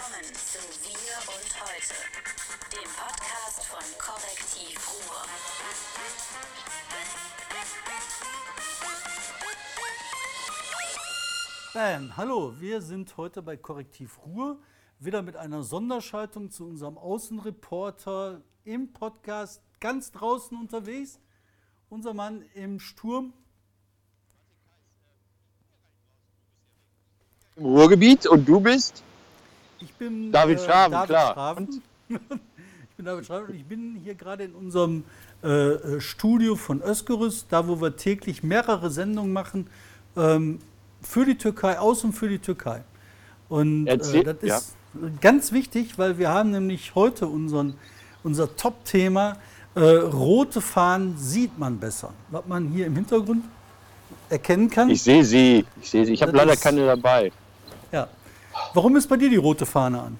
Willkommen zu Wir und Heute, dem Podcast von Korrektiv Ruhr. Bam, hallo, wir sind heute bei Korrektiv Ruhr, wieder mit einer Sonderschaltung zu unserem Außenreporter im Podcast ganz draußen unterwegs. Unser Mann im Sturm. Im Ruhrgebiet und du bist? Ich bin David Schraven, David klar. Schraven. ich bin David Schraven und ich bin hier gerade in unserem äh, äh, Studio von Özgerüs, da wo wir täglich mehrere Sendungen machen ähm, für die Türkei, aus und für die Türkei. Und äh, das ist ganz wichtig, weil wir haben nämlich heute unseren, unser Top-Thema äh, rote Fahnen sieht man besser. Was man hier im Hintergrund erkennen kann. Ich sehe sie. Ich sehe sie. Ich habe leider ist- keine dabei. ja. Warum ist bei dir die rote Fahne an?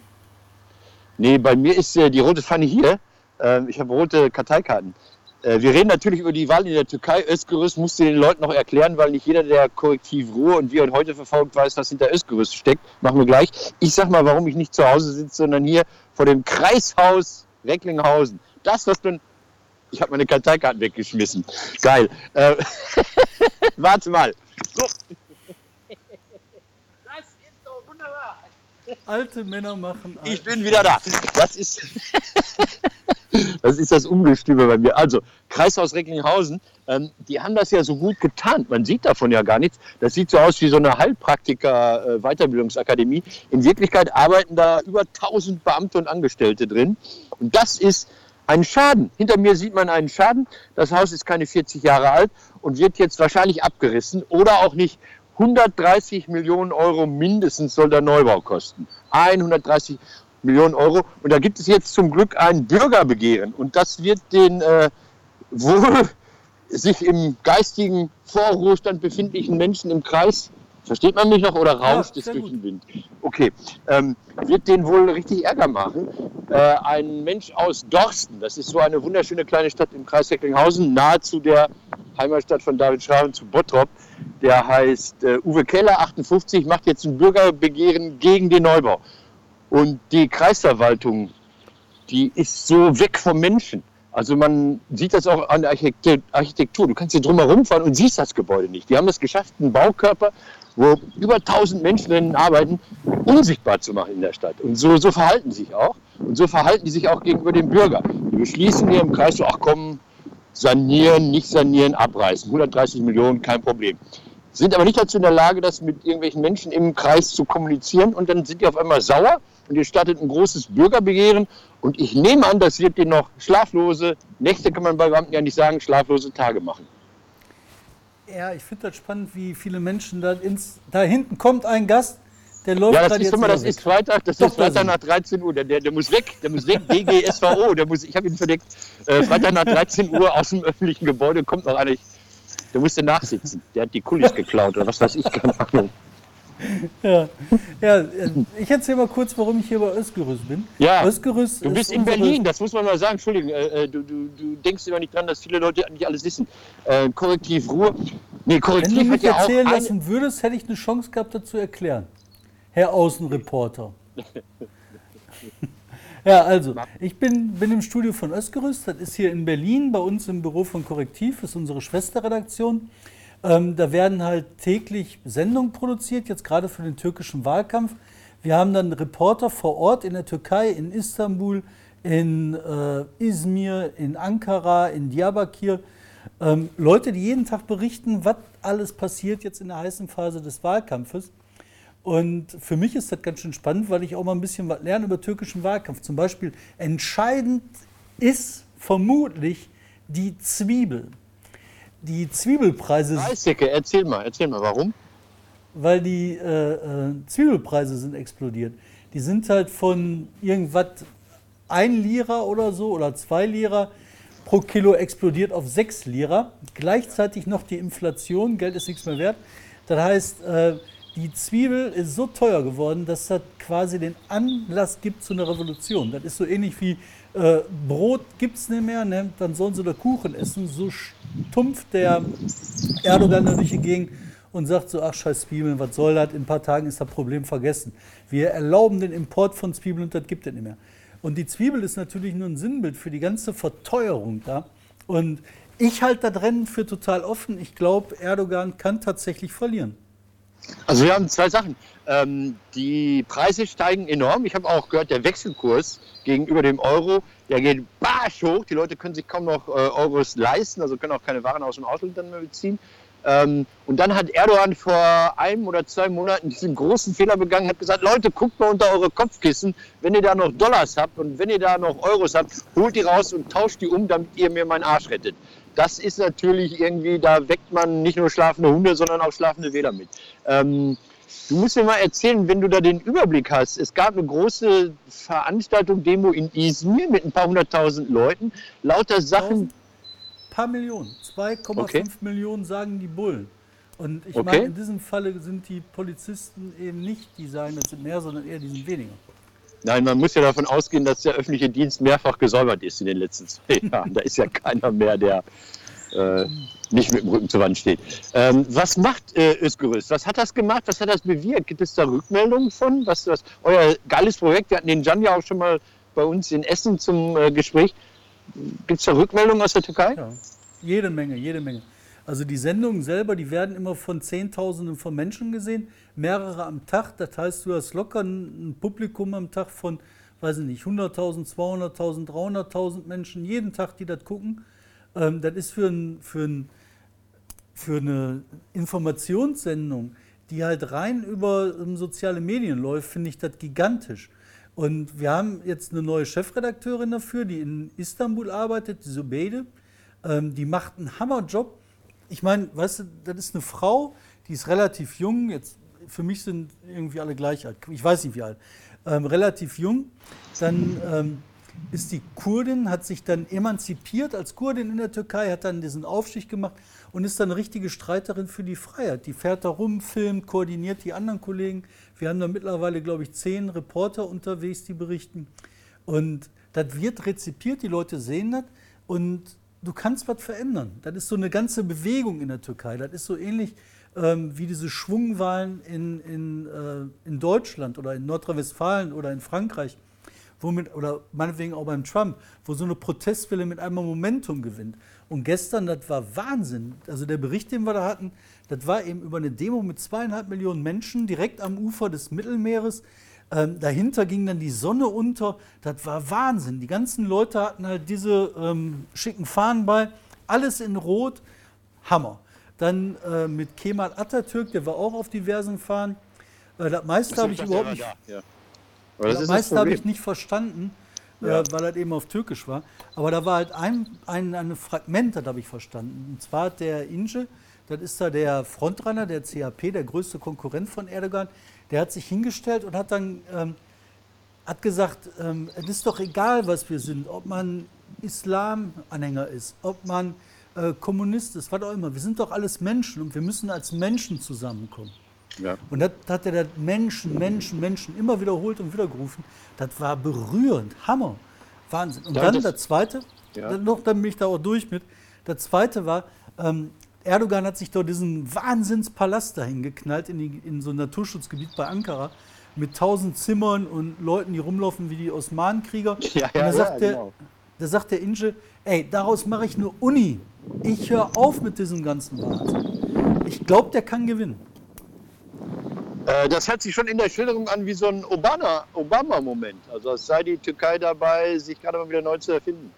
Nee, bei mir ist äh, die rote Pfanne hier. Ähm, ich habe rote Karteikarten. Äh, wir reden natürlich über die Wahl in der Türkei. Özgerüs musst du den Leuten noch erklären, weil nicht jeder, der Korrektiv Ruhr und wir und heute verfolgt, weiß, was hinter Özgerüs steckt. Machen wir gleich. Ich sag mal, warum ich nicht zu Hause sitze, sondern hier vor dem Kreishaus Recklinghausen. Das, was du. Ich habe meine Karteikarten weggeschmissen. Geil. Äh, warte mal. So. Das ist doch wunderbar. Alte Männer machen alte Ich bin wieder da. Das ist, das ist das Ungestüme bei mir. Also, Kreishaus Recklinghausen, ähm, die haben das ja so gut getarnt. Man sieht davon ja gar nichts. Das sieht so aus wie so eine Heilpraktiker-Weiterbildungsakademie. In Wirklichkeit arbeiten da über 1000 Beamte und Angestellte drin. Und das ist ein Schaden. Hinter mir sieht man einen Schaden. Das Haus ist keine 40 Jahre alt und wird jetzt wahrscheinlich abgerissen oder auch nicht. 130 Millionen Euro mindestens soll der Neubau kosten. 130 Millionen Euro. Und da gibt es jetzt zum Glück ein Bürgerbegehren. Und das wird den äh, wohl sich im geistigen Vorruhestand befindlichen Menschen im Kreis, versteht man mich noch oder rauscht es sehr durch den Wind? Okay, ähm, wird den wohl richtig Ärger machen. Äh, ein Mensch aus Dorsten, das ist so eine wunderschöne kleine Stadt im Kreis Recklinghausen, nahezu der Heimatstadt von David Schraven zu Bottrop, der heißt äh, Uwe Keller, 58, macht jetzt ein Bürgerbegehren gegen den Neubau. Und die Kreisverwaltung, die ist so weg vom Menschen. Also man sieht das auch an der Architekt- Architektur. Du kannst hier drumherum fahren und siehst das Gebäude nicht. Die haben es geschafft, einen Baukörper, wo über 1000 Menschen drin arbeiten, unsichtbar zu machen in der Stadt. Und so, so verhalten sich auch. Und so verhalten die sich auch gegenüber dem Bürger. Die beschließen hier im Kreis so, ach komm, sanieren, nicht sanieren, abreißen. 130 Millionen, kein Problem. Sind aber nicht dazu in der Lage, das mit irgendwelchen Menschen im Kreis zu kommunizieren. Und dann sind die auf einmal sauer und ihr startet ein großes Bürgerbegehren. Und ich nehme an, das wird denen noch schlaflose Nächte, kann man bei Beamten ja nicht sagen, schlaflose Tage machen. Ja, ich finde das spannend, wie viele Menschen da ins. Da hinten kommt ein Gast, der läuft Ja, das ist, mal, das wieder ist weg. Freitag, das Doch, ist Freitag nach 13 Uhr. Der, der, der muss weg, der muss weg. DGSVO, der muss, ich habe ihn verdeckt. Äh, Freitag nach 13 Uhr aus dem öffentlichen Gebäude kommt noch einer. Der musste nachsitzen. Der hat die Kulis geklaut oder was weiß ich, keine Ahnung. Ja, ja äh, ich erzähle mal kurz, warum ich hier bei Özgerüs bin. Ja, Özgerüs Du ist bist in Berlin, das muss man mal sagen. Entschuldigung, äh, äh, du, du, du denkst immer nicht dran, dass viele Leute nicht alles wissen. Äh, Korrektiv Ruhr. Nee, Wenn Korrektiv du hat mich ja erzählen lassen würdest, hätte ich eine Chance gehabt, dazu erklären. Herr Außenreporter. ja, also, ich bin, bin im Studio von Özgerüs. Das ist hier in Berlin, bei uns im Büro von Korrektiv, ist unsere Schwesterredaktion. Ähm, da werden halt täglich Sendungen produziert, jetzt gerade für den türkischen Wahlkampf. Wir haben dann Reporter vor Ort in der Türkei, in Istanbul, in äh, Izmir, in Ankara, in Diyarbakir. Ähm, Leute, die jeden Tag berichten, was alles passiert jetzt in der heißen Phase des Wahlkampfes. Und für mich ist das ganz schön spannend, weil ich auch mal ein bisschen was lerne über türkischen Wahlkampf. Zum Beispiel entscheidend ist vermutlich die Zwiebel. Die Zwiebelpreise, Eisdecke, erzähl mal, erzähl mal, warum? weil die äh, äh, Zwiebelpreise sind explodiert. Die sind halt von irgendwas ein Lira oder so oder zwei Lira pro Kilo explodiert auf sechs Lira. Gleichzeitig noch die Inflation, Geld ist nichts mehr wert. Das heißt, äh, die Zwiebel ist so teuer geworden, dass das quasi den Anlass gibt zu einer Revolution. Das ist so ähnlich wie äh, Brot gibt es nicht mehr, ne? dann sollen sie da Kuchen essen. So stumpft der Erdogan da durch die Gegend und sagt so, ach scheiß Zwiebeln, was soll das, in ein paar Tagen ist das Problem vergessen. Wir erlauben den Import von Zwiebeln und das gibt es nicht mehr. Und die Zwiebel ist natürlich nur ein Sinnbild für die ganze Verteuerung da. Und ich halte das Rennen für total offen. Ich glaube, Erdogan kann tatsächlich verlieren. Also wir haben zwei Sachen. Ähm, die Preise steigen enorm. Ich habe auch gehört, der Wechselkurs gegenüber dem Euro, der geht barsch hoch. Die Leute können sich kaum noch äh, Euros leisten, also können auch keine Waren aus dem Ausland dann mehr beziehen. Ähm, und dann hat Erdogan vor einem oder zwei Monaten diesen großen Fehler begangen, hat gesagt, Leute, guckt mal unter eure Kopfkissen, wenn ihr da noch Dollars habt und wenn ihr da noch Euros habt, holt die raus und tauscht die um, damit ihr mir meinen Arsch rettet. Das ist natürlich irgendwie, da weckt man nicht nur schlafende Hunde, sondern auch schlafende Wähler mit. Ähm, du musst mir mal erzählen, wenn du da den Überblick hast. Es gab eine große Veranstaltung, Demo in Izmir mit ein paar hunderttausend Leuten. Lauter Sachen, paar Millionen. 2,5 Okay. Millionen sagen die Bullen. Und ich Okay. meine, in diesem Falle sind die Polizisten eben nicht, die sagen, das sind mehr, sondern eher, die sind weniger. Nein, man muss ja davon ausgehen, dass der öffentliche Dienst mehrfach gesäubert ist in den letzten zwei Jahren. Da ist ja keiner mehr, der äh, nicht mit dem Rücken zur Wand steht. Ähm, was macht äh, Özgürüz? Was hat das gemacht? Was hat das bewirkt? Gibt es da Rückmeldungen von? Was, was euer geiles Projekt? Wir hatten den Jan ja auch schon mal bei uns in Essen zum äh, Gespräch. Gibt es da Rückmeldungen aus der Türkei? Ja, jede Menge, jede Menge. Also die Sendungen selber, die werden immer von Zehntausenden von Menschen gesehen, mehrere am Tag. Das heißt, du hast locker ein Publikum am Tag von, weiß ich nicht, 100.000, 200.000, 300.000 Menschen jeden Tag, die das gucken. Ähm, das ist für, ein, für, ein, für eine Informationssendung, die halt rein über ähm, soziale Medien läuft, finde ich das gigantisch. Und wir haben jetzt eine neue Chefredakteurin dafür, die in Istanbul arbeitet, die Sobeide. Ähm, die macht einen Hammerjob. Ich meine, weißt du, das ist eine Frau, die ist relativ jung. Jetzt für mich sind irgendwie alle gleich alt. Ich weiß nicht wie alt. Ähm, relativ jung. Dann ähm, ist die Kurdin, hat sich dann emanzipiert als Kurdin in der Türkei, hat dann diesen Aufstieg gemacht und ist dann richtige Streiterin für die Freiheit. Die fährt da rum, filmt, koordiniert die anderen Kollegen. Wir haben da mittlerweile, glaube ich, zehn Reporter unterwegs, die berichten. Und das wird rezipiert, die Leute sehen das und du kannst was verändern. Das ist so eine ganze Bewegung in der Türkei. Das ist so ähnlich ähm, wie diese Schwungwahlen in, in, äh, in Deutschland oder in Nordrhein-Westfalen oder in Frankreich, womit, oder meinetwegen auch beim Trump, wo so eine Protestwelle mit einmal Momentum gewinnt. Und gestern, das war Wahnsinn. Also der Bericht, den wir da hatten, das war eben über eine Demo mit zweieinhalb Millionen Menschen direkt am Ufer des Mittelmeeres. Ähm, dahinter ging dann die Sonne unter. Das war Wahnsinn. Die ganzen Leute hatten halt diese ähm, schicken Fahnen bei. Alles in Rot. Hammer. Dann äh, mit Kemal Atatürk, der war auch auf diversen Fahnen. Äh, das meiste habe ich überhaupt nicht. Ja. Aber das Das ist das meiste habe ich nicht verstanden, Ja. äh, weil das eben auf Türkisch war. Aber da war halt ein, ein, ein Fragment, das habe ich verstanden. Und zwar hat der Inge, das ist da der Frontrunner der CHP, der größte Konkurrent von Erdogan, der hat sich hingestellt und hat dann ähm, hat gesagt, ähm, es ist doch egal, was wir sind, ob man Islam-Anhänger ist, ob man äh, Kommunist ist, was auch immer. Wir sind doch alles Menschen und wir müssen als Menschen zusammenkommen. Ja. Und das hat er das Menschen, Menschen, Menschen immer wiederholt und wieder gerufen. Das war berührend, Hammer, Wahnsinn. Und Ja, dann das- das Zweite, Ja. dann noch, dann bin ich da auch durch mit. Das Zweite war, ähm, Erdogan hat sich dort diesen Wahnsinnspalast dahin geknallt in, die, in so ein Naturschutzgebiet bei Ankara mit tausend Zimmern und Leuten, die rumlaufen wie die Osmanenkrieger. Ja, und da sagt, der, genau. da sagt der Inge, ey, daraus mache ich eine Uni. Ich höre auf mit diesem ganzen Wahnsinn. Ich glaube, der kann gewinnen. Äh, das hört sich schon in der Schilderung an wie so ein Obama- Obama-Moment. also es sei die Türkei dabei, sich gerade mal wieder neu zu erfinden.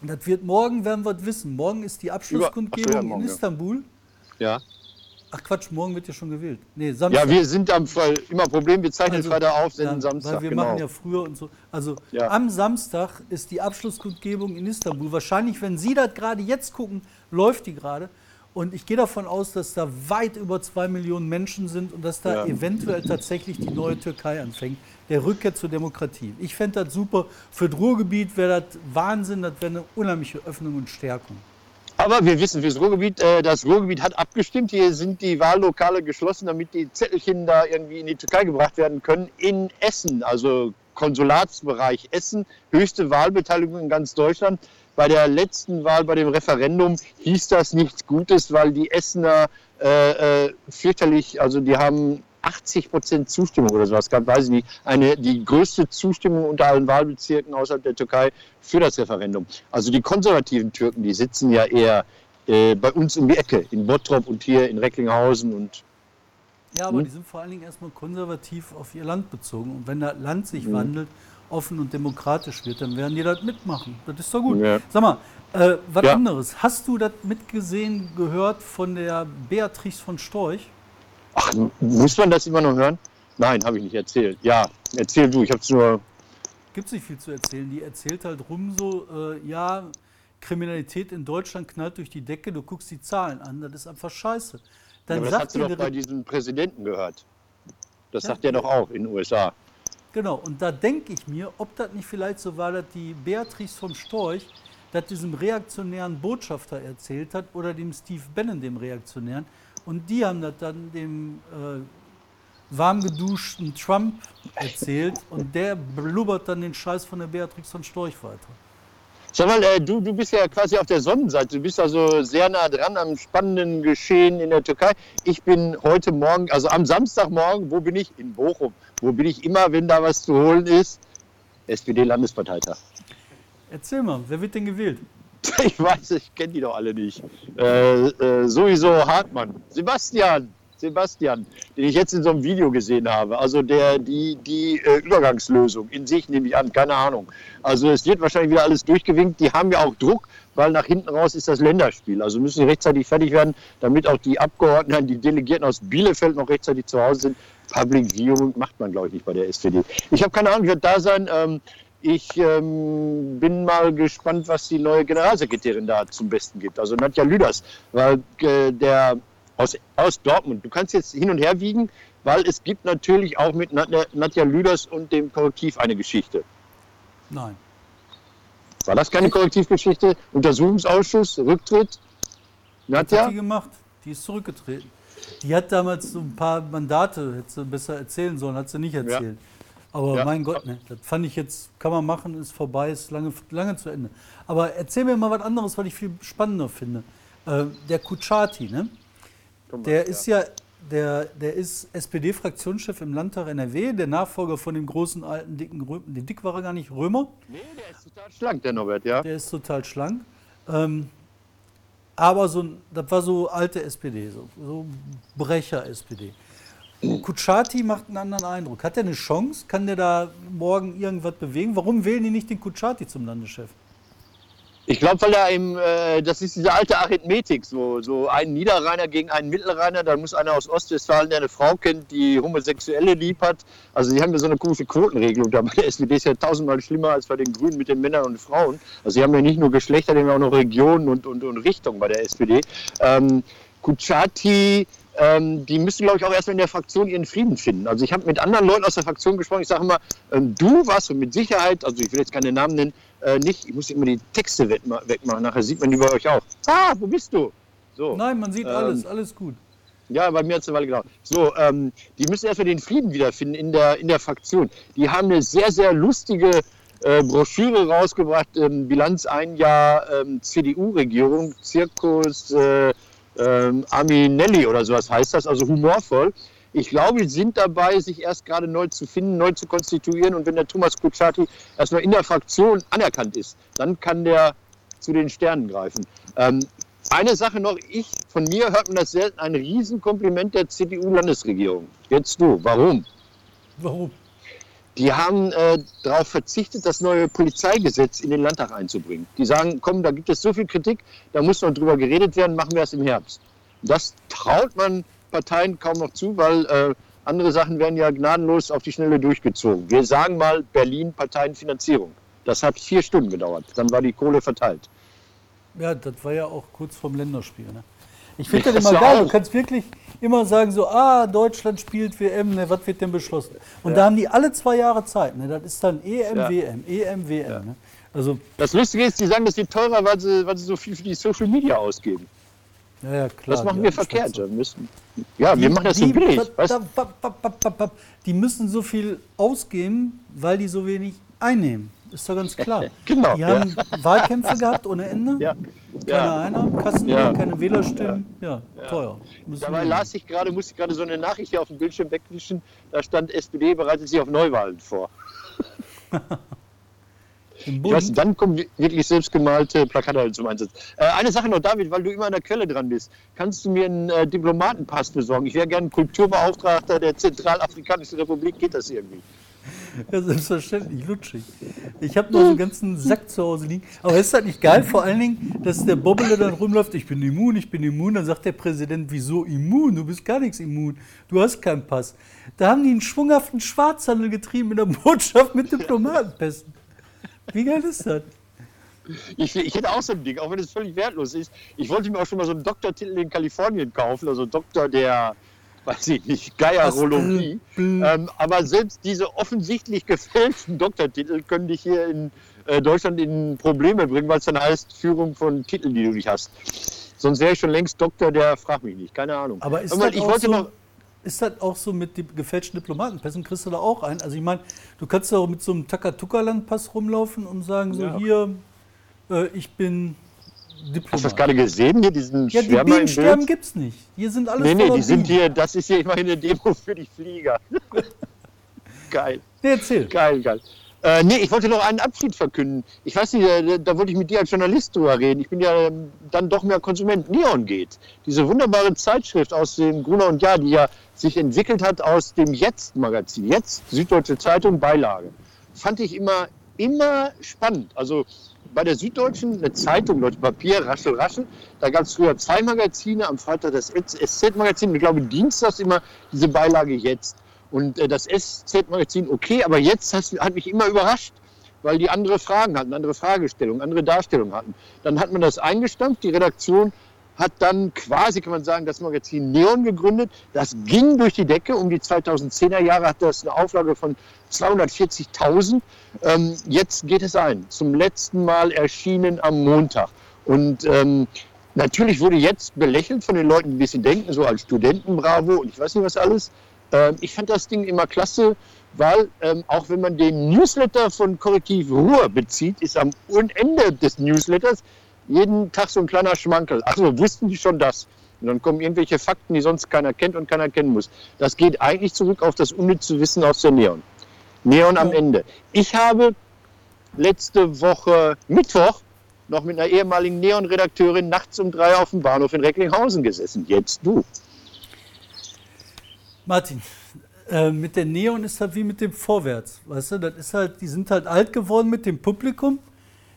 Und das wird morgen, werden wir es wissen. Morgen ist die Abschlusskundgebung ja, morgen, in. Istanbul. Ja. Ach Quatsch, morgen wird ja schon gewählt. Nee, Samstag. Ja, wir sind am Fall immer Problem, wir zeichnen Also, Freitag auf, senden ja, Samstag. Weil wir genau. machen ja früher und so. Also Ja. am Samstag ist die Abschlusskundgebung in Istanbul. Wahrscheinlich, wenn Sie das gerade jetzt gucken, läuft die gerade. Und ich gehe davon aus, dass da weit über zwei Millionen Menschen sind und dass da Ja. eventuell tatsächlich die neue Türkei anfängt. Der Rückkehr zur Demokratie. Ich fände das super. Für das Ruhrgebiet wäre das Wahnsinn. Das wäre eine unheimliche Öffnung und Stärkung. Aber wir wissen fürs Ruhrgebiet, äh, das Ruhrgebiet hat abgestimmt. Hier sind die Wahllokale geschlossen, damit die Zettelchen da irgendwie in die Türkei gebracht werden können. In Essen, also Konsulatsbereich Essen, höchste Wahlbeteiligung in ganz Deutschland. Bei der letzten Wahl, bei dem Referendum, hieß das nichts Gutes, weil die Essener äh, äh, fürchterlich, also die haben 80 Prozent Zustimmung oder sowas gab, weiß ich nicht, eine, die größte Zustimmung unter allen Wahlbezirken außerhalb der Türkei für das Referendum. Also die konservativen Türken, die sitzen ja eher äh, bei uns um die Ecke, in Bottrop und hier in Recklinghausen und Ja, aber Hm? die sind vor allen Dingen erstmal konservativ auf ihr Land bezogen. Und wenn das Land sich Hm. wandelt, offen und demokratisch wird, dann werden die das mitmachen. Das ist doch gut. Ja. Sag mal, äh, was Ja. anderes. Hast du das mitgesehen, gehört von der Beatrix von Storch? Ach, muss man das immer noch hören? Nein, habe ich nicht erzählt. Ja, erzähl du, ich habe es nur. Gibt es nicht viel zu erzählen. Die erzählt halt rum so, äh, ja, Kriminalität in Deutschland knallt durch die Decke, du guckst die Zahlen an, das ist einfach scheiße. Dann aber das hat sie die doch bei diesem Präsidenten gehört. Das Ja. sagt er doch auch in den USA. Genau, und da denke ich mir, ob das nicht vielleicht so war, dass die Beatrix vom Storch das diesem reaktionären Botschafter erzählt hat oder dem Steve Bannon, dem Reaktionären. Und die haben das dann dem äh, warm geduschten Trump erzählt und der blubbert dann den Scheiß von der Beatrix von Storch weiter. Sag mal, äh, du, du bist ja quasi auf der Sonnenseite. Du bist also sehr nah dran am spannenden Geschehen in der Türkei. Ich bin heute Morgen, also am Samstagmorgen, wo bin ich? In Bochum. Wo bin ich immer, wenn da was zu holen ist? SPD-Landesparteitag. Erzähl mal, wer wird denn gewählt? Ich weiß, ich kenne die doch alle nicht. Äh, äh, sowieso Hartmann. Sebastian. Sebastian, den ich jetzt in so einem Video gesehen habe. Also der, die, die äh, Übergangslösung in sich nehme ich an, keine Ahnung. Also es wird wahrscheinlich wieder alles durchgewinkt. Die haben ja auch Druck, weil nach hinten raus ist das Länderspiel. Also müssen sie rechtzeitig fertig werden, damit auch die Abgeordneten, die Delegierten aus Bielefeld noch rechtzeitig zu Hause sind. Public Viewing macht man, glaube ich, nicht bei der SPD. Ich habe keine Ahnung, ich werde da sein. Ähm, ich ähm, bin mal gespannt, was die neue Generalsekretärin da zum Besten gibt. Also Nadja Lüders, weil äh, der aus, aus Dortmund, du kannst jetzt hin und her wiegen, weil es gibt natürlich auch mit Nadja, Nadja Lüders und dem Korrektiv eine Geschichte. Nein. War das keine Korrektivgeschichte? Untersuchungsausschuss, Rücktritt? Was hat Nadja? die gemacht? Die ist zurückgetreten. Die hat damals so ein paar Mandate, hätte sie besser erzählen sollen, hat sie nicht erzählt. Aber Ja. mein Gott, ne, das fand ich jetzt, kann man machen, ist vorbei, ist lange, lange zu Ende. Aber erzähl mir mal was anderes, was ich viel spannender finde. Äh, der Kuchati, ne? Der ist ja, der, der ist SPD-Fraktionschef im Landtag NRW, der Nachfolger von dem großen alten dicken Römer. Den dick war er gar nicht, Römer. Nee, der ist total schlank, der Norbert, ja. Der ist total schlank. Ähm, aber so, das war so alte SPD, so, so Brecher-SPD. Kutschaty macht einen anderen Eindruck. Hat er eine Chance? Kann der da morgen irgendwas bewegen? Warum wählen die nicht den Kutschaty zum Landeschef? Ich glaube, weil er im, äh, das ist diese alte Arithmetik, so, so ein Niederrheiner gegen einen Mittelrheiner, da muss einer aus Ostwestfalen, der eine Frau kennt, die Homosexuelle lieb hat. Also die haben ja so eine komische Quotenregelung da. Bei der SPD ist ja tausendmal schlimmer als bei den Grünen mit den Männern und Frauen. Also sie haben ja nicht nur Geschlechter, ja auch noch Regionen und, und, und Richtungen bei der SPD. Ähm, Kuchati, ähm, die müssen, glaube ich, auch erstmal in der Fraktion ihren Frieden finden. Also ich habe mit anderen Leuten aus der Fraktion gesprochen. Ich sage immer, ähm, du warst mit Sicherheit, also ich will jetzt keine Namen nennen, äh, nicht, ich muss immer die Texte wegma- wegmachen, nachher sieht man die bei euch auch. Ah, wo bist du? So. Nein, man sieht Ähm, alles, alles gut. Ja, bei mir hat es eine Weile gedauert. So, ähm, die müssen erstmal den Frieden wiederfinden in der, in der Fraktion. Die haben eine sehr, sehr lustige äh, Broschüre rausgebracht, ähm, Bilanz ein Jahr ähm, CDU-Regierung, Zirkus äh, ähm, Aminelli oder sowas heißt das, also humorvoll. Ich glaube, die sind dabei, sich erst gerade neu zu finden, neu zu konstituieren. Und wenn der Thomas Kutschaty erstmal in der Fraktion anerkannt ist, dann kann der zu den Sternen greifen. Ähm, eine Sache noch, ich, von mir hört man das selten, ein Riesenkompliment der CDU-Landesregierung. Jetzt du, warum? Warum? Die haben äh, darauf verzichtet, das neue Polizeigesetz in den Landtag einzubringen. Die sagen, komm, da gibt es so viel Kritik, da muss noch drüber geredet werden, machen wir es im Herbst. Das traut man Parteien kaum noch zu, weil äh, andere Sachen werden ja gnadenlos auf die Schnelle durchgezogen. Wir sagen mal Berlin Parteienfinanzierung. Das hat vier Stunden gedauert. Dann war die Kohle verteilt. Ja, das war ja auch kurz vorm Länderspiel. Ne? Ich finde das das immer geil. Du kannst wirklich immer sagen, so, ah, Deutschland spielt WM, ne, was wird denn beschlossen? Und Ja. da haben die alle zwei Jahre Zeit. Ne? Das ist dann EM, Ja. WM, EM, WM. Ja. Ne? Also, Das Lustige ist, die sagen, das wird teurer, weil sie, weil sie so viel für die Social Media ausgeben. Ja, ja, klar. Das machen die wir verkehrt. Wir müssen, ja, wir machen das so die, billig. Die müssen so viel ausgeben, weil die so wenig einnehmen. ist doch ganz klar. Genau, Die ja. haben Wahlkämpfe gehabt ohne Ende. Ja. Keine ja. Einnahmen, Kassen, Ja. keine Wählerstimmen. Ja, teuer. Müssen Dabei las ich gerade, musste ich gerade so eine Nachricht hier auf dem Bildschirm wegwischen. Da stand SPD bereitet sich auf Neuwahlen vor. Weiß, dann kommen wirklich selbstgemalte Plakate halt zum Einsatz. Äh, eine Sache noch, David, weil du immer an der Quelle dran bist. Kannst du mir einen äh, Diplomatenpass besorgen? Ich wäre gerne Kulturbeauftragter der Zentralafrikanischen Republik. Geht das irgendwie? Ja, selbstverständlich, lutschig. Ich habe noch so einen ganzen Sack zu Hause liegen. Aber ist das nicht geil? Vor allen Dingen, dass der Bobbele dann rumläuft, ich bin immun, ich bin immun. Dann sagt der Präsident, wieso immun? Du bist gar nichts immun. Du hast keinen Pass. Da haben die einen schwunghaften Schwarzhandel getrieben in der Botschaft mit Diplomatenpässen. Wie geil ist das? Ich, ich hätte auch so ein Ding, auch wenn es völlig wertlos ist. Ich wollte mir auch schon mal so einen Doktortitel in Kalifornien kaufen, also Doktor der, weiß ich nicht, Geierologie. Ähm, aber selbst diese offensichtlich gefälschten Doktortitel können dich hier in äh, Deutschland in Probleme bringen, weil es dann heißt Führung von Titeln, die du nicht hast. Sonst wäre ich schon längst Doktor, der fragt mich nicht, keine Ahnung. Aber ist mal, das, ich auch wollte so, noch, ist das auch so mit den gefälschten Diplomatenpässen? Kriegst du da auch ein? Also ich meine, du kannst doch mit so einem Takatuka-Landpass rumlaufen und sagen so, Ja. hier, äh, ich bin Diplomat. hast du das gerade gesehen, hier diesen Ja, die Schwärmer im Bienensterben Bild? gibt's nicht. Hier sind alles Nee, nee, die sind Bienen. hier, das ist hier immerhin eine Demo für die Flieger. geil. Nee, erzähl. Geil, geil. Äh, nee, ich wollte noch einen Abschied verkünden. Ich weiß nicht, äh, da wollte ich mit dir als Journalist drüber reden. Ich bin ja ähm, dann doch mehr Konsument. Neon geht. Diese wunderbare Zeitschrift aus dem Gruner und Jahr, die ja sich entwickelt hat aus dem Jetzt-Magazin. Jetzt, Süddeutsche Zeitung, Beilage. Fand ich immer, immer spannend. Also bei der Süddeutschen, eine Zeitung, Leute, Papier, Raschel, Raschel. Da gab es früher zwei Magazine, am Freitag das SZ-Magazin, ich glaube dienstags immer diese Beilage jetzt. Und äh, das SZ-Magazin okay, aber jetzt hat, hat mich immer überrascht, weil die andere Fragen hatten, andere Fragestellungen, andere Darstellungen hatten. Dann hat man das eingestampft, die Redaktion hat dann quasi, kann man sagen, das Magazin Neon gegründet. Das ging durch die Decke. Um die 2010er Jahre hat das eine Auflage von 240.000. Ähm, jetzt geht es ein. Zum letzten Mal erschienen am Montag. Und ähm, natürlich wurde jetzt belächelt von den Leuten, die ein bisschen denken, so als Studentenbravo und ich weiß nicht was alles. Ähm, ich fand das Ding immer klasse, weil ähm, auch wenn man den Newsletter von Korrektiv Ruhr bezieht, ist am Ende des Newsletters jeden Tag so ein kleiner Schmankel. Also wussten die schon das? Und dann kommen irgendwelche Fakten, die sonst keiner kennt und keiner kennen muss. Das geht eigentlich zurück auf das unnütze Wissen aus der Neon. Neon am. Ende. Ich habe letzte Woche Mittwoch noch mit einer ehemaligen Neon-Redakteurin nachts um drei auf dem Bahnhof in Recklinghausen gesessen. Jetzt du. Martin, äh, mit der Neon ist das wie mit dem Vorwärts. Weißt du, das ist halt, die sind halt alt geworden mit dem Publikum.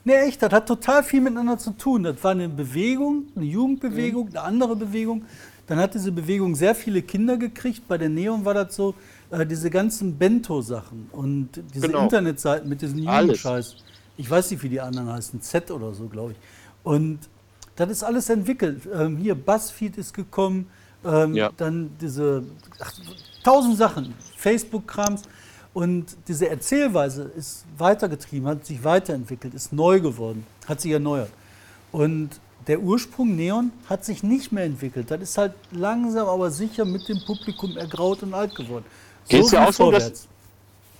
Nee, echt, das hat total viel miteinander zu tun. Das war eine Bewegung, eine Jugendbewegung, eine andere Bewegung. Dann hat diese Bewegung sehr viele Kinder gekriegt. Bei der Neon war das so, äh, diese ganzen Bento-Sachen und diese Genau. Internetseiten mit diesen Alles. Jugendscheiß. Ich weiß nicht, wie die anderen heißen, Z oder so, glaube ich. Und das ist alles entwickelt. Ähm, hier, BuzzFeed ist gekommen, ähm, Ja. dann diese ach, tausend Sachen, Facebook-Krams. Und diese Erzählweise ist weitergetrieben, hat sich weiterentwickelt, ist neu geworden, hat sich erneuert. Und der Ursprung Neon hat sich nicht mehr entwickelt. Das ist halt langsam, aber sicher mit dem Publikum ergraut und alt geworden. Geht's wie dir auch so, dass-.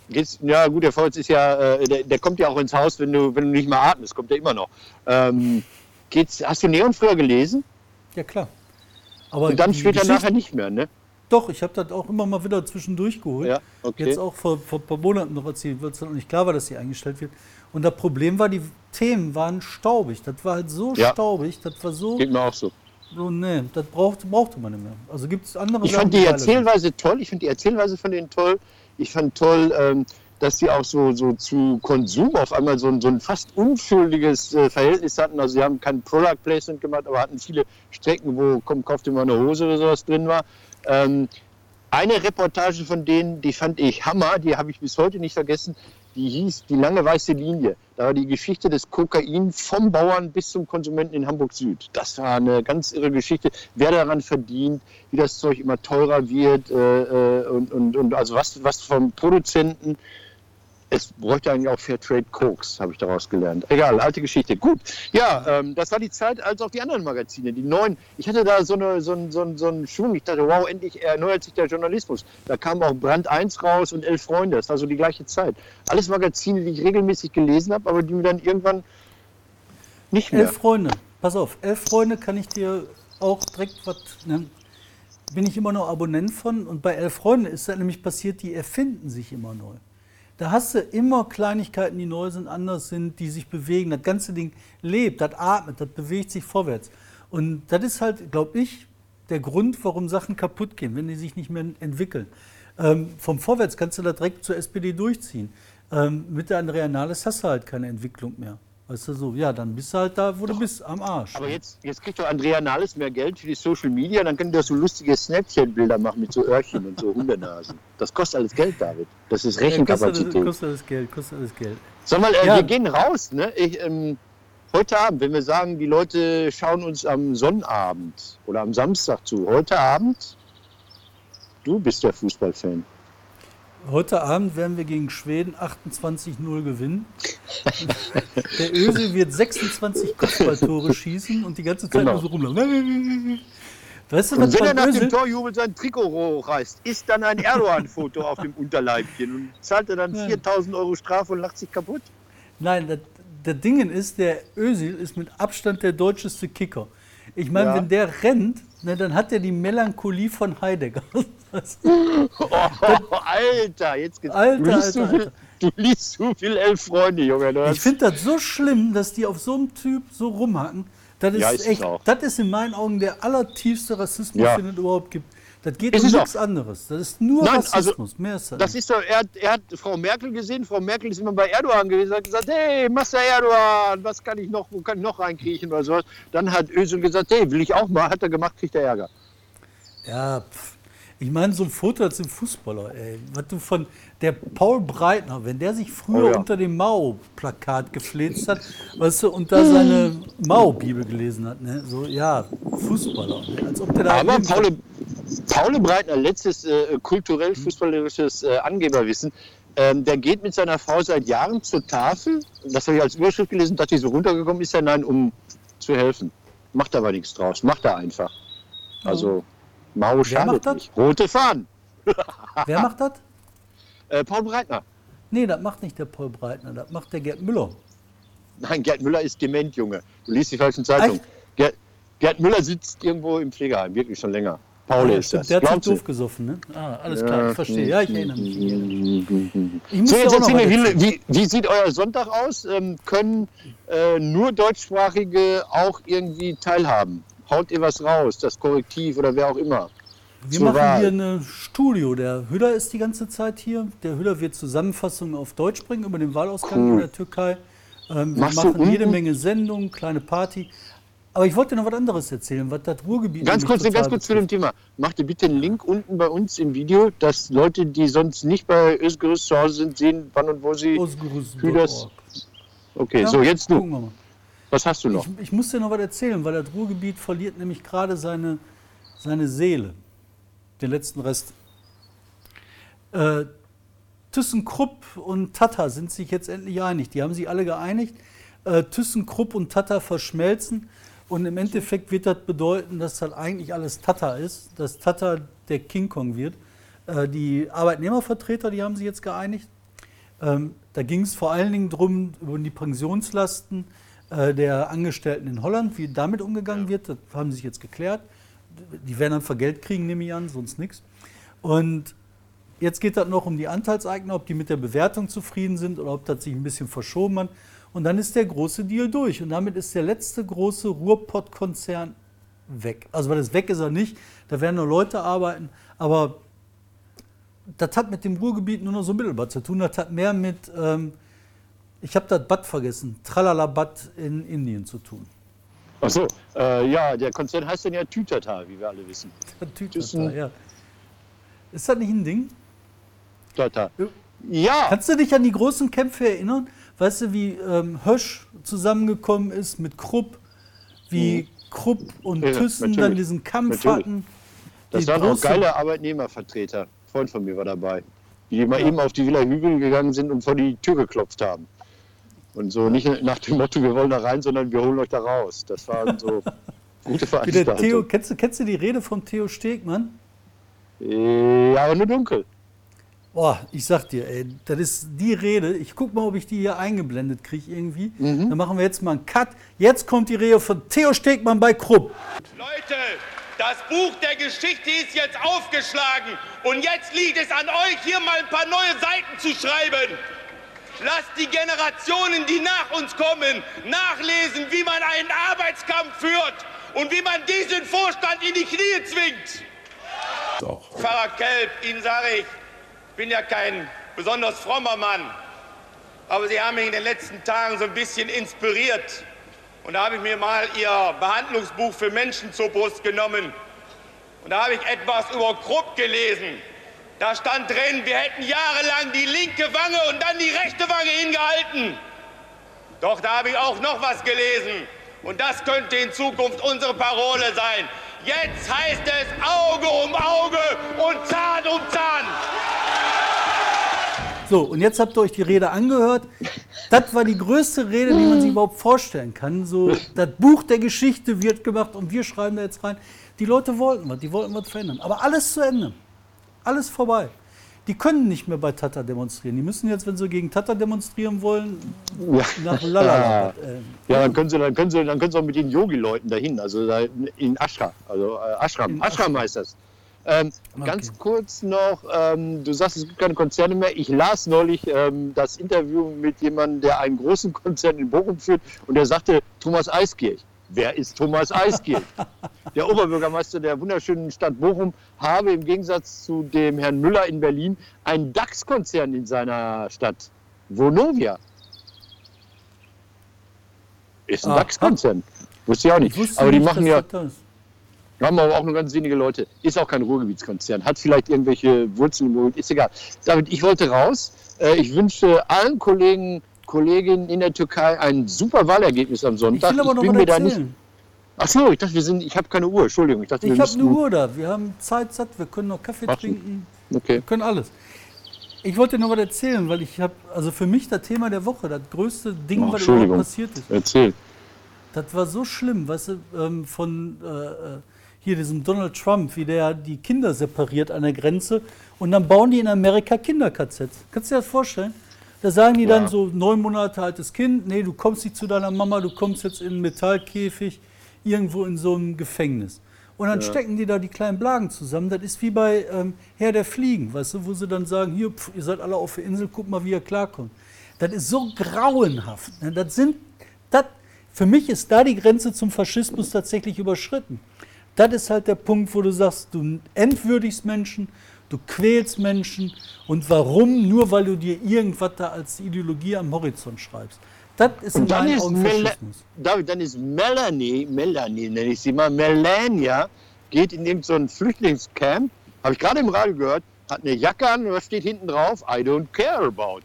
Geht's, ja gut, der Volz ist ja, äh, der, der kommt ja auch ins Haus, wenn du, wenn du nicht mal atmest, kommt er immer noch. Ähm, geht's, hast du Neon früher gelesen? Ja, klar. Aber Und dann später Geschichte- nachher nicht mehr, ne? Doch, ich habe das auch immer mal wieder zwischendurch geholt. Ja, okay. Jetzt auch vor, vor ein paar Monaten noch erzählt, weil es dann noch nicht klar war, dass sie eingestellt wird. Und das Problem war, die Themen waren staubig. Das war halt so Ja. staubig, das war so, Geht mir auch so. so nee, das brauchte, brauchte man nicht mehr. Also gibt es andere Ich Sachen, fand die. Erzählweise toll. Ich fand die Erzählweise von denen toll. Ich fand toll, ähm, dass sie auch so, so zu Konsum auf einmal so ein, so ein fast unschuldiges äh, Verhältnis hatten. Also sie haben kein Product Placement gemacht, aber hatten viele Strecken, wo komm, kauf dir mal eine Hose oder sowas drin war. Ähm, eine Reportage von denen, die fand ich Hammer, die habe ich bis heute nicht vergessen. Die hieß Die lange weiße Linie. Da war die Geschichte des Kokain vom Bauern bis zum Konsumenten in Hamburg Süd. Das war eine ganz irre Geschichte. Wer daran verdient, wie das Zeug immer teurer wird äh, äh, und, und, und also was, was vom Produzenten es bräuchte eigentlich auch Fairtrade Koks, habe ich daraus gelernt. Egal, alte Geschichte. Gut, ja, ähm, das war die Zeit, als auch die anderen Magazine, die neuen. Ich hatte da so, eine, so, einen, so, einen, so einen Schwung. Ich dachte, wow, endlich erneuert sich der Journalismus. Da kam auch Brand 1 raus und Elf Freunde. Das war so die gleiche Zeit. Alles Magazine, die ich regelmäßig gelesen habe, aber die mir dann irgendwann nicht mehr. Elf Freunde, pass auf, Elf Freunde kann ich dir auch direkt was. Ne? Bin ich immer noch Abonnent von. Und bei Elf Freunde ist das nämlich passiert, die erfinden sich immer neu. Da hast du immer Kleinigkeiten, die neu sind, anders sind, die sich bewegen. Das ganze Ding lebt, das atmet, das bewegt sich vorwärts. Und das ist halt, glaube ich, der Grund, warum Sachen kaputt gehen, wenn die sich nicht mehr entwickeln. Ähm, vom Vorwärts kannst du da direkt zur SPD durchziehen. Ähm, mit der Andrea Nahles hast du halt keine Entwicklung mehr. Weißt du so, ja, dann bist du halt da, wo du bist, am Arsch. Aber jetzt, jetzt kriegt doch Andrea Nahles mehr Geld für die Social Media, dann können die doch so lustige Snapchat-Bilder machen mit so Öhrchen und so Hundenasen. Das kostet alles Geld, David. Das ist Ja, kostet, Rechenkapazität. das- kostet das Geld, kostet alles Geld. Sag mal, äh, Ja. wir gehen raus, ne? Ich, ähm, heute Abend, wenn wir sagen, die Leute schauen uns am Sonnabend oder am Samstag zu. Heute Abend, du bist der Fußballfan. Heute Abend werden wir gegen Schweden 28-0 gewinnen. Der Öse wird 26 Kopfballtore schießen und die ganze Zeit Genau. nur so rumlaufen. Weißt du, Und wenn er nach dem Torjubel sein Trikot hochreißt, ist dann ein Erdogan-Foto auf dem Unterleibchen und zahlt er dann Ja. 4000 Euro Strafe und lacht sich kaputt? Nein, das, das Ding ist, der Özil ist mit Abstand der deutscheste Kicker. Ich meine, Ja. wenn der rennt, ne, dann hat er die Melancholie von Heidegger. Oh, Alter, jetzt geht's. Alter, du, liest Alter, so viel, du liest so viel Elf Freunde, Junge. Du Ich hast- finde das so schlimm, dass die auf so einem Typ so rumhacken. Das ist, Ja, es echt, auch. das ist in meinen Augen der allertiefste Rassismus, Ja. den es überhaupt gibt. Das geht Ist um es nichts anderes. Das ist nur Nein, also, Rassismus. Mehr ist das, Das ist doch, er, hat- er hat Frau Merkel gesehen, Frau Merkel ist immer bei Erdogan gewesen, hat gesagt, hey, Master Erdogan, was kann ich noch, wo kann ich noch reinkriechen oder sowas. Dann hat Özil gesagt, hey, will ich auch mal, hat er gemacht, kriegt er Ärger. Ja, pff. Ich meine, so ein Foto als ein Fußballer, ey. Was du von der Paul Breitner, wenn der sich früher Oh ja. unter dem Mao-Plakat gefläzt hat, weißt du, und da seine Mao-Bibel gelesen hat, ne? So, ja, Fußballer. Ne? Als ob der da Aber Paul, Paul Breitner, letztes äh, kulturell-fußballerisches äh, Angeberwissen, ähm, der geht mit seiner Frau seit Jahren zur Tafel. Das habe ich als Überschrift gelesen, dachte ich, so runtergekommen ist er, nein, um zu helfen. Macht aber nichts draus, macht er einfach. Also, Mao schadet macht das? nicht. Rote Fahnen. Wer macht das? Äh, Paul Breitner. Nee, das macht nicht der Paul Breitner, das macht der Gerd Müller. Nein, Gerd Müller ist dement, Junge. Du liest die falschen Zeitungen. Gerd, Gerd Müller sitzt irgendwo im Pflegeheim, wirklich schon länger. Paul Ja, ist das. der hat sich doof gesoffen, ne? Ah, alles klar, ich verstehe. Ja, ich erinnere mich. Ich erinnere mich. Ich muss So, jetzt erzähl mir, wie, wie, wie sieht euer Sonntag aus? Ähm, können äh, nur Deutschsprachige auch irgendwie teilhaben? Haut ihr was raus, das Korrektiv oder wer auch immer? Wir zur machen Wahl. hier ein Studio. Der Hüller ist die ganze Zeit hier. Der Hüller wird Zusammenfassungen auf Deutsch bringen über den Wahlausgang Cool. in der Türkei. Ähm, wir machen jede unten- Menge Sendungen, kleine Party. Aber ich wollte dir noch was anderes erzählen, was das Ruhrgebiet Ganz kurz, ganz kurz zu dem. Thema. Macht ihr bitte einen Link unten bei uns im Video, dass Leute, die sonst nicht bei Özgerüst zu Hause sind, sehen, wann und wo sie. Hüders- Okay, Ja, so jetzt du. Was hast du noch? Ich, ich muss dir noch was erzählen, weil das Ruhrgebiet verliert nämlich gerade seine, seine Seele. Den letzten Rest. Äh, ThyssenKrupp und Tata sind sich jetzt endlich einig. Die haben sich alle geeinigt. Äh, ThyssenKrupp und Tata verschmelzen. Und im Endeffekt wird das bedeuten, dass das eigentlich alles Tata ist, dass Tata der King Kong wird. Äh, die Arbeitnehmervertreter, die haben sich jetzt geeinigt. Ähm, da ging es vor allen Dingen darum, über die Pensionslasten äh, der Angestellten in Holland, wie damit umgegangen wird. Das haben sie sich jetzt geklärt. Die werden einfach Geld kriegen, nehme ich an, sonst nichts. Und jetzt geht das noch um die Anteilseigner, ob die mit der Bewertung zufrieden sind oder ob das sich ein bisschen verschoben hat. Und dann ist der große Deal durch. Und damit ist der letzte große Ruhrpott-Konzern weg. Also, weil es weg ist er nicht, da werden nur Leute arbeiten. Aber das hat mit dem Ruhrgebiet nur noch so mittelbar zu tun. Das hat mehr mit, ähm, ich habe das Bad vergessen, Tralalabad in Indien zu tun. Achso, äh, ja, der Konzern heißt dann ja Tütata, wie wir alle wissen. Tütata, ja. Ist das nicht ein Ding? Tata. Ja, Kannst du dich an die großen Kämpfe erinnern? Weißt du, wie ähm, Hösch zusammengekommen ist mit Krupp, wie Krupp und Mhm. Ja, Thyssen natürlich. dann diesen Kampf Natürlich. hatten? das waren auch geile Arbeitnehmervertreter. Ein Freund von mir war dabei. die mal eben auf die Villa Hügel gegangen sind und vor die Tür geklopft haben. Und so nicht nach dem Motto, wir wollen da rein, sondern wir holen euch da raus. Das waren so gute Wie der Theo, Veranstaltungen. kennst, du, kennst du die Rede von Theo Stegmann? Äh, Ja, aber nur dunkel. Boah, ich sag dir, ey, das ist die Rede. Ich guck mal, ob ich die hier eingeblendet kriege irgendwie. Dann machen wir jetzt mal einen Cut. Jetzt kommt die Rede von Theo Stegmann bei Krupp. Leute, das Buch der Geschichte ist jetzt aufgeschlagen und jetzt liegt es an euch, hier mal ein paar neue Seiten zu schreiben. Lasst die Generationen, die nach uns kommen, nachlesen, wie man einen Arbeitskampf führt und wie man diesen Vorstand in die Knie zwingt. Pfarrer Kelb, Ihnen sage ich, ich bin ja kein besonders frommer Mann, aber Sie haben mich in den letzten Tagen so ein bisschen inspiriert. Und da habe ich mir mal Ihr Behandlungsbuch für Menschen zur Brust genommen. Und da habe ich etwas über Krupp gelesen. Da stand drin, wir hätten jahrelang die linke Wange und dann die rechte Wange hingehalten. Doch da habe ich auch noch was gelesen. Und das könnte in Zukunft unsere Parole sein. Jetzt heißt es Auge um Auge und Zahn um Zahn. So, und jetzt habt ihr euch die Rede angehört. Das war die größte Rede, die man sich überhaupt vorstellen kann. So, das Buch der Geschichte wird gemacht und wir schreiben da jetzt rein. Die Leute wollten was, die wollten was verändern. Aber alles zu Ende. Alles vorbei. Die können nicht mehr bei Tata demonstrieren. Die müssen jetzt, wenn sie gegen Tata demonstrieren wollen, Ja. nach Lalala. äh, Ja, dann können sie, dann können sie, dann können sie auch mit den Yogi-Leuten dahin, also in Ashram, also äh, Ashram, In Ashram heißt das. Ähm, Ganz kurz noch, ähm, du sagst, es gibt keine Konzerne mehr. Ich las neulich ähm, das Interview mit jemandem, der einen großen Konzern in Bochum führt und der sagte, Thomas Eiskirch. Wer ist Thomas Eiskirch? der Oberbürgermeister der wunderschönen Stadt Bochum habe im Gegensatz zu dem Herrn Müller in Berlin einen DAX-Konzern in seiner Stadt. Vonovia. Ist ein Aha. DAX-Konzern. Wusste ich auch nicht. ich Aber die nicht, machen ja, haben aber auch nur ganz wenige Leute. Ist auch kein Ruhrgebietskonzern. Hat vielleicht irgendwelche Wurzeln im Ruhrgebiet. Ist egal. David, ich wollte raus. Äh, Ich wünsche allen Kollegen, Kolleginnen in der Türkei ein super Wahlergebnis am Ich Sonntag. will aber noch bin was mir da nicht. erzählen. Ach so, ich dachte, wir sind. Ich habe keine Uhr. Entschuldigung. Ich dachte, wir Ich habe eine Uhr da. Wir haben Zeit satt. Wir können noch Kaffee Ach trinken. Okay. Wir können alles. Ich wollte dir noch was erzählen, weil ich habe, also für mich das Thema der Woche, das größte Ding, Oh, was überhaupt passiert ist. Erzähl. Das war so schlimm, weißt du, ähm, von äh, äh, hier diesem Donald Trump, wie der die Kinder separiert an der Grenze und dann bauen die in Amerika Kinder-KZs. Kannst du dir das vorstellen? Da sagen die dann Ja. so, neun Monate altes Kind, nee, du kommst nicht zu deiner Mama, du kommst jetzt in einen Metallkäfig, irgendwo in so einem Gefängnis. Und dann stecken die da die kleinen Blagen zusammen. Das ist wie bei ähm, Herr der Fliegen, weißt du, wo sie dann sagen, hier, pf, ihr seid alle auf der Insel, guck mal, wie ihr klarkommt. Das ist so grauenhaft. ne? Das sind, das, für mich ist da die Grenze zum Faschismus tatsächlich überschritten. Das ist halt der Punkt, wo du sagst, du entwürdigst Menschen, du quälst Menschen und warum? Nur weil du dir irgendwas da als Ideologie am Horizont schreibst. Das ist in Und dann ist, Mel. David, dann ist Melanie, Melanie nenne ich sie mal, Melania, geht in so ein Flüchtlingscamp, habe ich gerade im Radio gehört, hat eine Jacke an und da steht hinten drauf, I don't care about.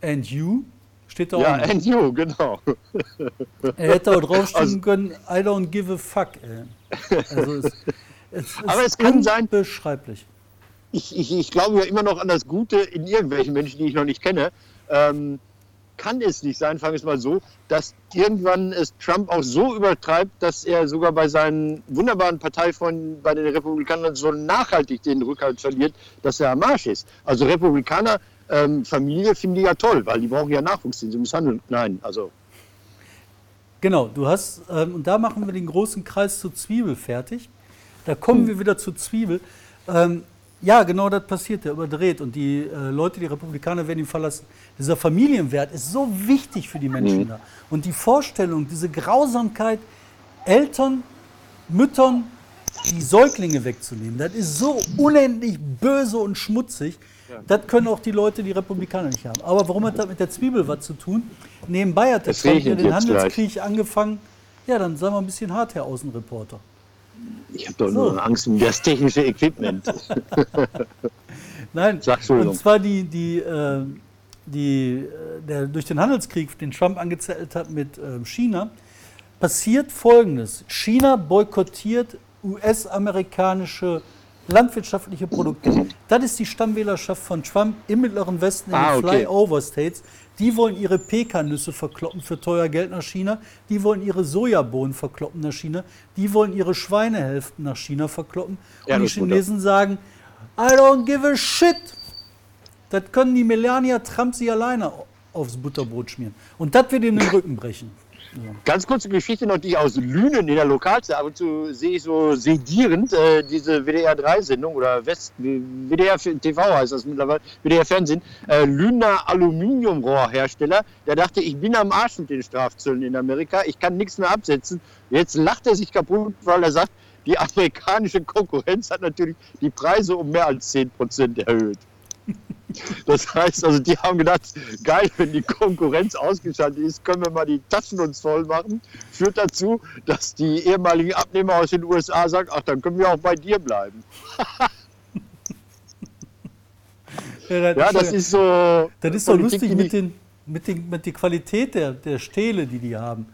And you? Steht da Ja, auch. noch. and you, genau. Er hätte auch draufstehen Also- können, I don't give a fuck. Ey. Also es, es Aber es kann sein- unbeschreiblich. Ich, ich, ich glaube ja immer noch an das Gute in irgendwelchen Menschen, die ich noch nicht kenne. Ähm, kann es nicht sein, fangen wir es mal so, dass irgendwann es Trump auch so übertreibt, dass er sogar bei seinen wunderbaren Parteifreunden, bei den Republikanern so nachhaltig den Rückhalt verliert, dass er am Arsch ist. Also Republikaner, ähm, Familie finden die ja toll, weil die brauchen ja Nachwuchs, den sie misshandeln. Nein, also Genau, du hast, ähm, und da machen wir den großen Kreis zur Zwiebel fertig. Da kommen wir wieder zur Zwiebel. Ähm, ja, genau das passiert, der überdreht. Und die äh, Leute, die Republikaner werden ihn verlassen. Dieser Familienwert ist so wichtig für die Menschen da. Und die Vorstellung, diese Grausamkeit, Eltern, Müttern, die Säuglinge wegzunehmen, das ist so unendlich böse und schmutzig. Das können auch die Leute, die Republikaner nicht haben. Aber warum hat das mit der Zwiebel was zu tun? Nebenbei hat der Trump den Handelskrieg angefangen. Ja, dann sei mal ein bisschen hart, Herr Außenreporter. Ich habe doch So. nur Angst um das technische Equipment. Nein, Sag, und zwar die, die, äh, die, äh, der durch den Handelskrieg, den Trump angezettelt hat mit ähm, China, passiert Folgendes. China boykottiert US-amerikanische landwirtschaftliche Produkte. Das ist die Stammwählerschaft von Trump im Mittleren Westen in Ah, den okay. Flyover-States. Die wollen ihre Pekannüsse verkloppen für teuer Geld nach China. Die wollen ihre Sojabohnen verkloppen nach China. Die wollen ihre Schweinehälften nach China verkloppen. Und die. Chinesen sagen, I don't give a shit. Das können die Melania Trump sie alleine aufs Butterbrot schmieren. Und das wird ihnen den Rücken brechen. Ganz kurze Geschichte noch, die ich aus Lünen in der Lokalzeit, ab und zu sehe ich so sedierend äh, diese WDR-3-Sendung oder West, WDR TV heißt das mittlerweile, WDR-Fernsehen, äh, Lüner Aluminiumrohrhersteller, der dachte, ich bin am Arsch mit den Strafzöllen in Amerika, ich kann nichts mehr absetzen. Jetzt lacht er sich kaputt, weil er sagt, die amerikanische Konkurrenz hat natürlich die Preise um mehr als 10% erhöht. Das heißt, also die haben gedacht, geil, wenn die Konkurrenz ausgeschaltet ist, können wir mal die Taschen uns voll machen. Führt dazu, dass die ehemaligen Abnehmer aus den USA sagen, ach, dann können wir auch bei dir bleiben. Ja, das ist so. Das ist so Politik, lustig mit, den, mit, den, mit der Qualität der, der Stähle, die die haben.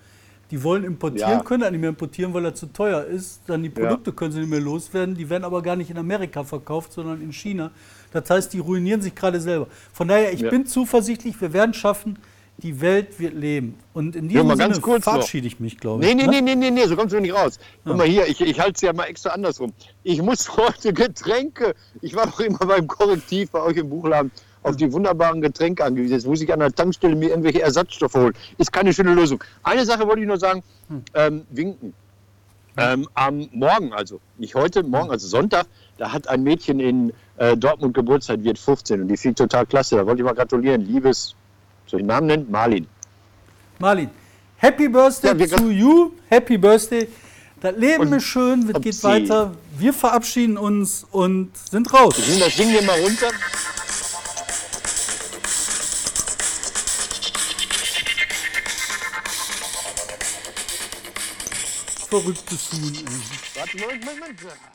Die wollen importieren, Ja. können dann nicht mehr importieren, weil er zu teuer ist. Dann die Produkte können sie nicht mehr loswerden. Die werden aber gar nicht in Amerika verkauft, sondern in China. Das heißt, die ruinieren sich gerade selber. Von daher, ich Ja. bin zuversichtlich, wir werden schaffen, die Welt wird leben. Und in Ja, diesem mal Sinne ganz kurz noch. verabschiede ich mich, glaube ich. Nee, nee, ne? nee, nee, nee, nee, so kommst du nicht raus. Guck mal hier, ich, ich halte es ja mal extra andersrum. Ich muss heute Getränke, ich war doch immer beim Korrektiv bei euch im Buchladen, auf die wunderbaren Getränke angewiesen. Jetzt muss ich an der Tankstelle mir irgendwelche Ersatzstoffe holen. Ist keine schöne Lösung. Eine Sache wollte ich nur sagen, ähm, winken. Ähm, am Morgen, also nicht heute, morgen, also Sonntag, da hat ein Mädchen in äh, Dortmund Geburtstag, wird 15 und die fliegt total klasse. Da wollte ich mal gratulieren. Liebes, soll ich den Namen nennen? Marlin. Marlin, Happy Birthday Ja, wir- to you. Happy Birthday. Das Leben Und ist schön, es geht weiter. Wir verabschieden uns und sind raus. Nehme das Ding hier mal runter. Verrücktes Huhn. Warte.